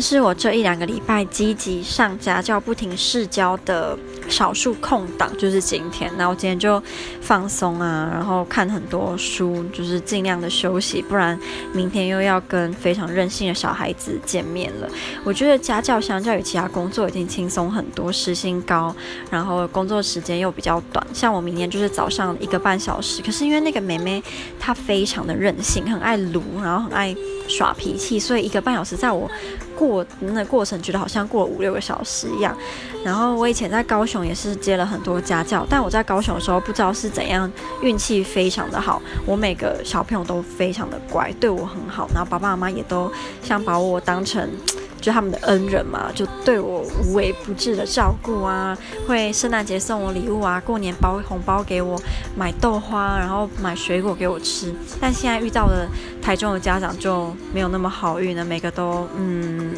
是我这一两个礼拜积极上家教、不停试教的少数空档，就是今天。那我今天就放松啊，然后看很多书，就是尽量的休息，不然明天又要跟非常任性的小孩子见面了。我觉得家教相较于其他工作已经轻松很多，时薪高，然后工作时间又比较短。像我明天就是早上一个半小时，可是因为那个妹妹她非常的任性，很爱撸，然后很爱耍脾气，所以一个半小时在我过那过程觉得好像过了五六个小时一样。然后我以前在高雄也是接了很多家教，但我在高雄的时候不知道是怎样，运气非常的好，我每个小朋友都非常的乖，对我很好，然后爸爸妈妈也都像把我当成。就他们的恩人嘛，就对我无微不至的照顾啊，会圣诞节送我礼物啊，过年包红包给我，买豆花，然后买水果给我吃。但现在遇到的台中的家长就没有那么好运了，每个都嗯。